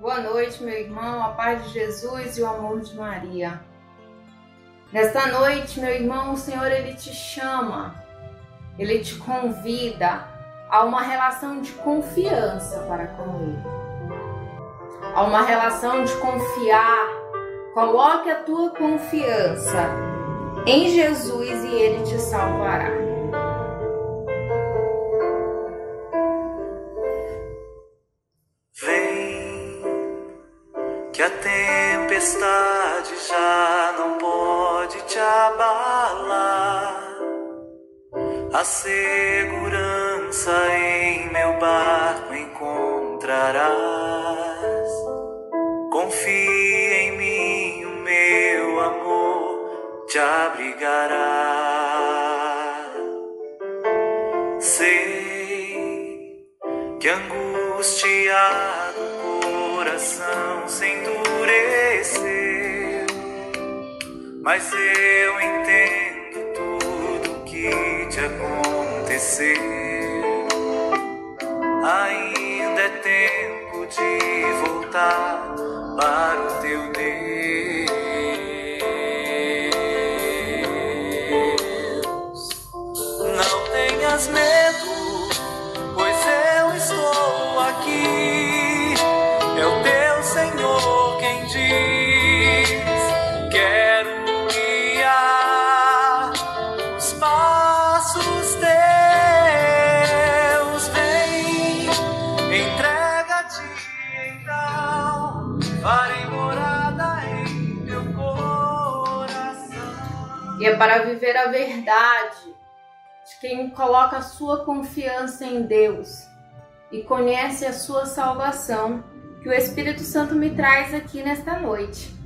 Boa noite, meu irmão, a paz de Jesus e o amor de Maria. Nesta noite, meu irmão, o Senhor ele te chama, ele te convida a uma relação de confiança para com ele. A uma relação de confiar. Coloque a tua confiança em Jesus e ele te salvará. Que a tempestade já não pode te abalar. A segurança em meu barco encontrarás. Confia em mim, o meu amor te abrigará. Sei que angustiado coração se endureceu, mas eu entendo tudo que te aconteceu. Ainda é tempo de voltar para o teu Deus. Não tenhas medo, para viver a verdade de quem coloca a sua confiança em Deus e conhece a sua salvação que o Espírito Santo me traz aqui nesta noite.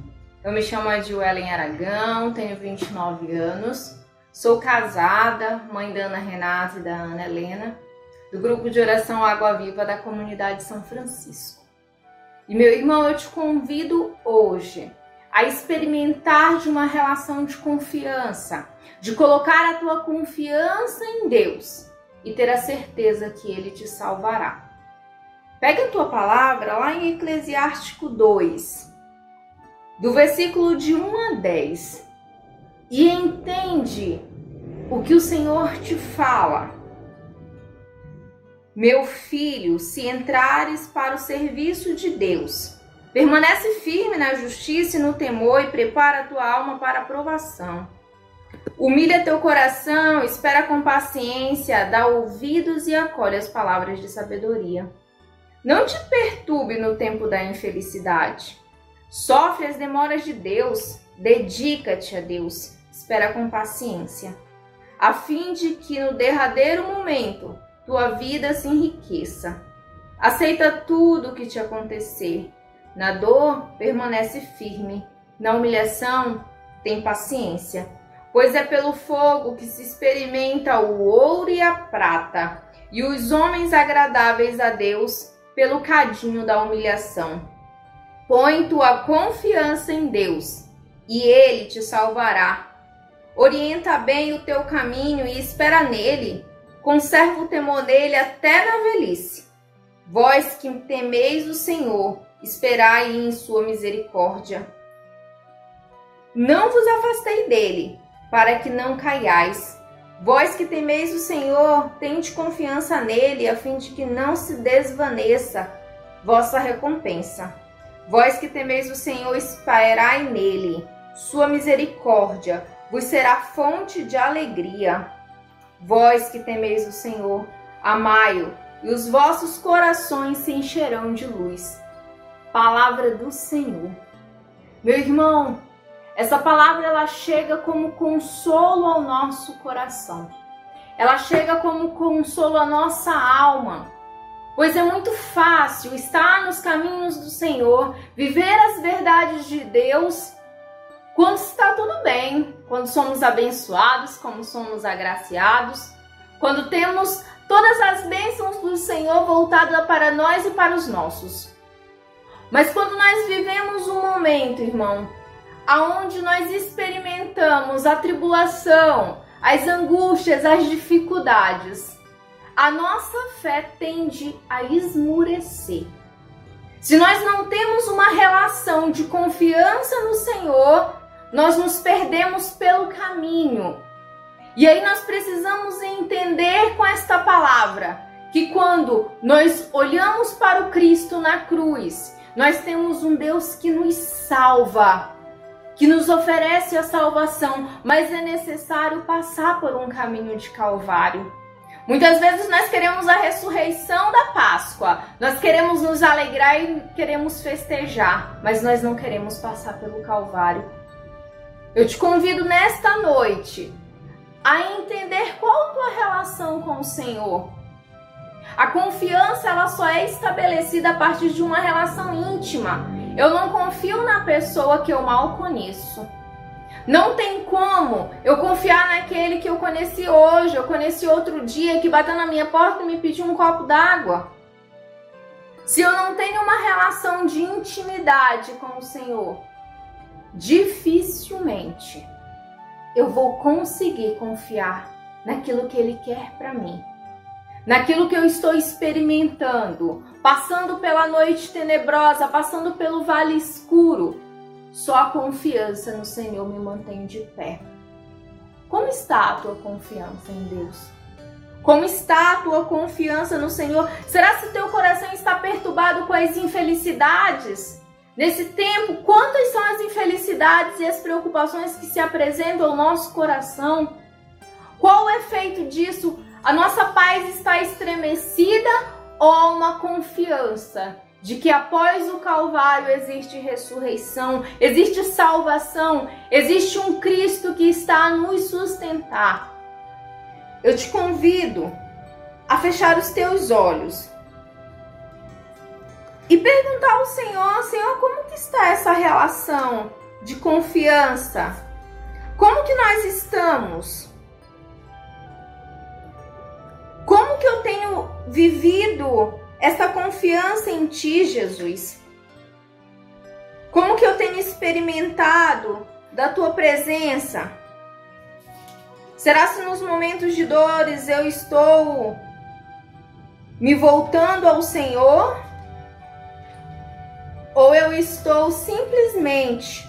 Eu me chamo Adilelen Aragão, tenho 29 anos, sou casada, mãe da Ana Renata e da Ana Helena, do grupo de oração Água Viva da comunidade São Francisco. E meu irmão, eu te convido hoje a experimentar de uma relação de confiança, de colocar a tua confiança em Deus e ter a certeza que Ele te salvará. Pega a tua palavra lá em Eclesiástico 2, do versículo de 1 a 10, e entende o que o Senhor te fala. Meu filho, se entrares para o serviço de Deus, permanece firme na justiça e no temor e prepara a tua alma para a provação. Humilha teu coração, espera com paciência, dá ouvidos e acolhe as palavras de sabedoria. Não te perturbe no tempo da infelicidade. Sofre as demoras de Deus, dedica-te a Deus, espera com paciência, a fim de que no derradeiro momento tua vida se enriqueça. Aceita tudo o que te acontecer. Na dor, permanece firme. Na humilhação, tem paciência. Pois é pelo fogo que se experimenta o ouro e a prata, e os homens agradáveis a Deus pelo cadinho da humilhação. Põe tua confiança em Deus e Ele te salvará. Orienta bem o teu caminho e espera nele. Conserva o temor dele até na velhice. Vós que temeis o Senhor, esperai em sua misericórdia. Não vos afastei dele, para que não caiais. Vós que temeis o Senhor, tende confiança nele, a fim de que não se desvaneça vossa recompensa. Vós que temeis o Senhor, esperai nele. Sua misericórdia vos será fonte de alegria. Vós que temeis o Senhor, amai-o, e os vossos corações se encherão de luz. Palavra do Senhor. Meu irmão, essa palavra ela chega como consolo ao nosso coração. Ela chega como consolo à nossa alma. Pois é muito fácil estar nos caminhos do Senhor, viver as verdades de Deus quando está tudo bem, quando somos abençoados, quando somos agraciados, quando temos todas as bênçãos do Senhor voltadas para nós e para os nossos. Mas quando nós vivemos um momento, irmão, aonde nós experimentamos a tribulação, as angústias, as dificuldades, a nossa fé tende a esmurecer. Se nós não temos uma relação de confiança no Senhor, nós nos perdemos pelo caminho. E aí nós precisamos entender com esta palavra que quando nós olhamos para o Cristo na cruz, nós temos um Deus que nos salva, que nos oferece a salvação, mas é necessário passar por um caminho de Calvário. Muitas vezes nós queremos a ressurreição da Páscoa, nós queremos nos alegrar e queremos festejar, mas nós não queremos passar pelo Calvário. Eu te convido nesta noite a entender qual a tua relação com o Senhor. A confiança ela só é estabelecida a partir de uma relação íntima. Eu não confio na pessoa que eu mal conheço. Não tem como eu confiar naquele que eu conheci hoje, eu conheci outro dia, que bateu na minha porta e me pediu um copo d'água. Se eu não tenho uma relação de intimidade com o Senhor, dificilmente eu vou conseguir confiar naquilo que Ele quer para mim, naquilo que eu estou experimentando, passando pela noite tenebrosa, passando pelo vale escuro só a confiança no Senhor me mantém de pé. Como está a tua confiança em Deus? Como está a tua confiança no Senhor? Será que teu coração está perturbado com as infelicidades? Nesse tempo, quantas são as infelicidades e as preocupações que se apresentam ao nosso coração? Qual o efeito disso? A nossa paz está estremecida ou uma confiança de que após o Calvário existe ressurreição, existe salvação, existe um Cristo que está a nos sustentar. Eu te convido a fechar os teus olhos e perguntar ao Senhor, Senhor, como que está essa relação de confiança? Como que nós estamos? Como que eu tenho vivido essa confiança em Ti, Jesus? Como que eu tenho experimentado da Tua presença? Será se nos momentos de dores eu estou me voltando ao Senhor? Ou eu estou simplesmente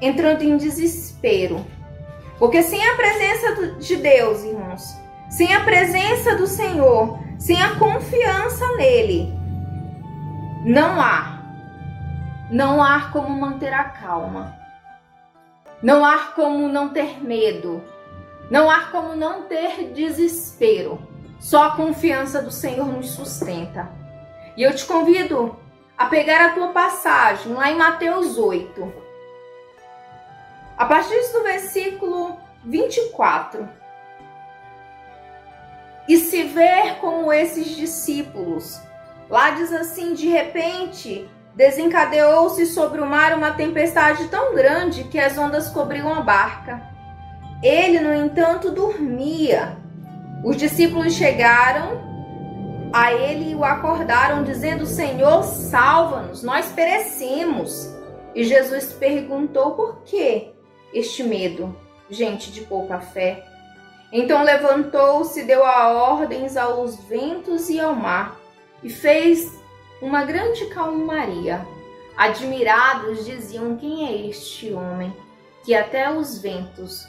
entrando em desespero? Porque sem a presença de Deus, irmãos, sem a presença do Senhor, sem a confiança nele, não há. Não há como manter a calma. Não há como não ter medo. Não há como não ter desespero. Só a confiança do Senhor nos sustenta. E eu te convido a pegar a tua passagem lá em Mateus 8. A partir do versículo 24 e se ver como esses discípulos. Lá diz assim: de repente desencadeou-se sobre o mar uma tempestade tão grande que as ondas cobriam a barca. Ele, no entanto, dormia. Os discípulos chegaram a ele e o acordaram, dizendo: Senhor, salva-nos, nós perecemos. E Jesus perguntou: por que este medo, gente de pouca fé? Então levantou-se, deu a ordens aos ventos e ao mar, e fez uma grande calmaria. Admirados diziam: Quem é este homem que até os ventos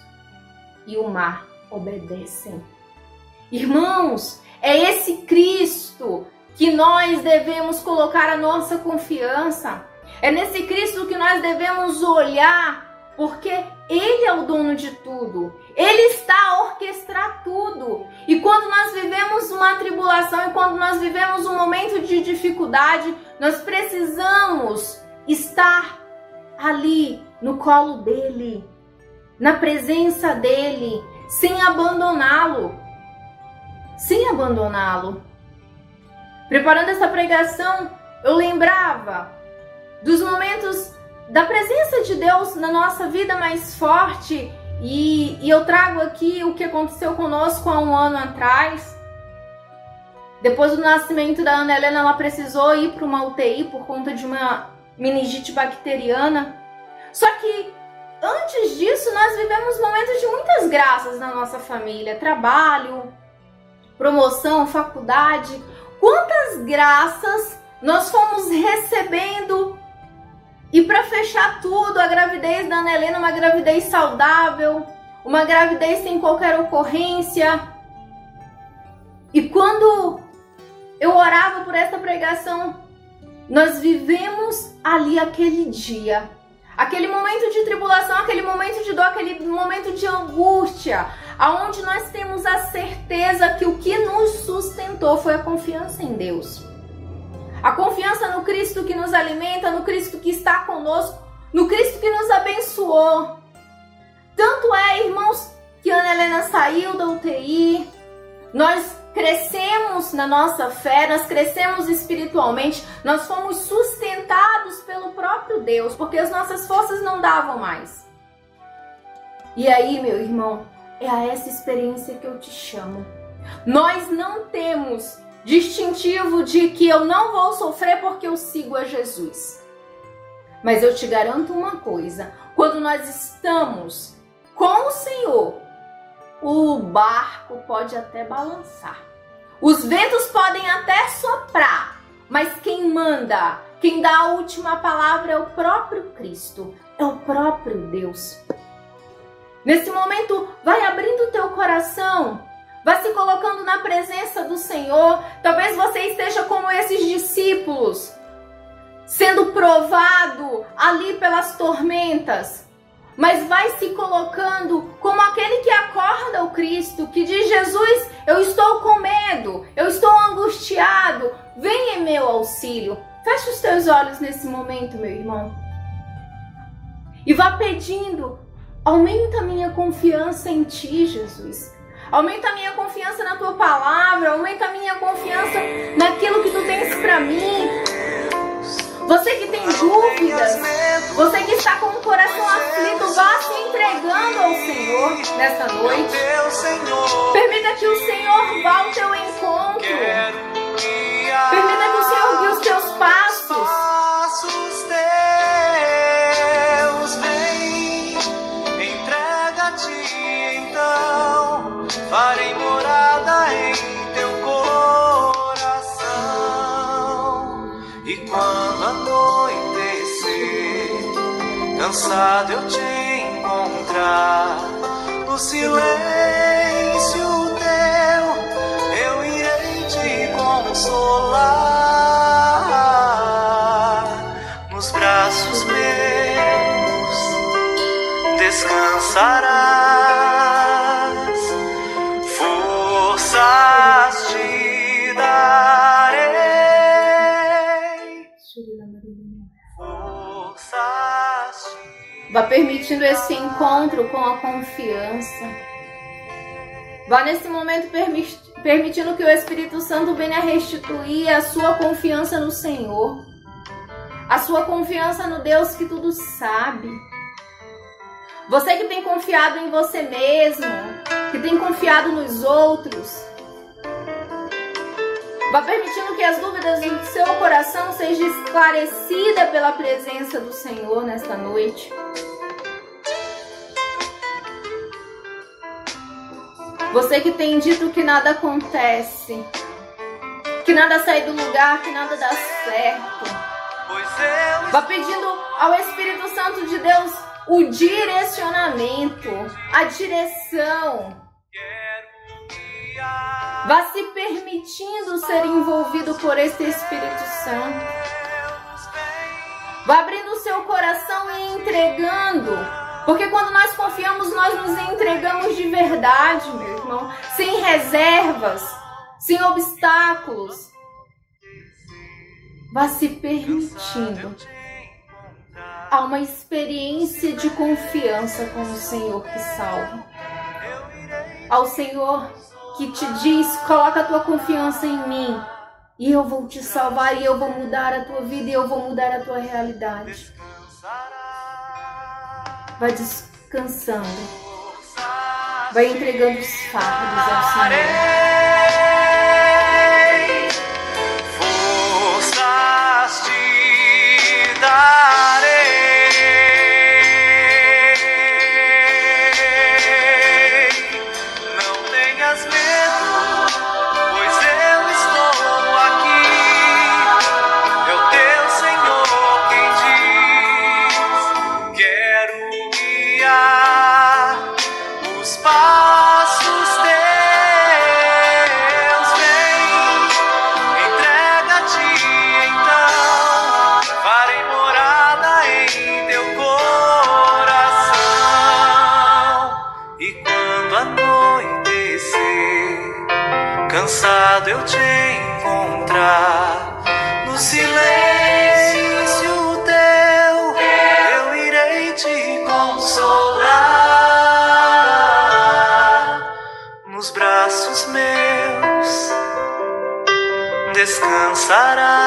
e o mar obedecem? Irmãos, é esse Cristo que nós devemos colocar a nossa confiança. É nesse Cristo que nós devemos olhar, porque Ele é o dono de tudo. Ele está a orquestrar tudo. E quando nós vivemos uma tribulação e quando nós vivemos um momento de dificuldade, nós precisamos estar ali no colo dele, na presença dele, sem abandoná-lo. Sem abandoná-lo. Preparando essa pregação, eu lembrava dos momentos da presença de Deus na nossa vida mais forte e, e eu trago aqui o que aconteceu conosco há um ano atrás. Depois do nascimento da Ana Helena, ela precisou ir para uma UTI por conta de uma meningite bacteriana. Só que antes disso, nós vivemos momentos de muitas graças na nossa família: trabalho, promoção, faculdade. Quantas graças nós fomos recebendo e para fechar tudo, a gravidez da Ana Helena, uma gravidez saudável, uma gravidez sem qualquer ocorrência. E quando eu orava por essa pregação, nós vivemos ali aquele dia, aquele momento de tribulação, aquele momento de dor, aquele momento de angústia, aonde nós temos a certeza que o que nos sustentou foi a confiança em Deus. A confiança no Cristo que nos alimenta, no Cristo que está conosco, no Cristo que nos abençoou. Tanto é, irmãos, que Ana Helena saiu da UTI, nós crescemos na nossa fé, nós crescemos espiritualmente, nós fomos sustentados pelo próprio Deus, porque as nossas forças não davam mais. E aí, meu irmão, é a essa experiência que eu te chamo. Nós não temos distintivo de que eu não vou sofrer porque eu sigo a Jesus. Mas eu te garanto uma coisa: quando nós estamos com o Senhor, o barco pode até balançar, os ventos podem até soprar, mas quem manda, quem dá a última palavra é o próprio Cristo, é o próprio Deus. Nesse momento, vai abrindo o teu coração Vá se colocando na presença do Senhor. Talvez você esteja como esses discípulos, sendo provado ali pelas tormentas. Mas vai se colocando como aquele que acorda o Cristo, que diz: Jesus, eu estou com medo, eu estou angustiado, vem em meu auxílio. Feche os teus olhos nesse momento, meu irmão. E vá pedindo: aumenta minha confiança em Ti, Jesus. Aumenta a minha confiança na tua palavra, aumenta a minha confiança naquilo que tu tens para mim. Você que tem dúvidas, você que está com o coração aflito, vá se entregando ao Senhor nesta noite. Permita que o Senhor vá ao teu encontro. Permita cansado eu te encontrar, no silêncio teu eu irei te consolar. Nos braços meus descansarás. Vá permitindo esse encontro com a confiança. Vá nesse momento permitindo que o Espírito Santo venha restituir a sua confiança no Senhor, a sua confiança no Deus que tudo sabe. Você que tem confiado em você mesmo, que tem confiado nos outros, Vá permitindo que as dúvidas do seu coração sejam esclarecidas pela presença do Senhor nesta noite. Você que tem dito que nada acontece, que nada sai do lugar, que nada dá certo. Vá pedindo ao Espírito Santo de Deus o direcionamento, a direção. Vá se permitindo ser envolvido por este Espírito Santo. Vá abrindo o seu coração e entregando. Porque quando nós confiamos, nós nos entregamos de verdade, meu irmão. Sem reservas, sem obstáculos. Vá se permitindo. Há uma experiência de confiança com o Senhor que salva. Ao Senhor que te diz: coloca a tua confiança em mim e eu vou te salvar e eu vou mudar a tua vida e eu vou mudar a tua realidade. Vai descansando, vai entregando os fardos ao Senhor. cansado eu te encontrar no silêncio teu, eu irei te consolar nos braços meus descansarás.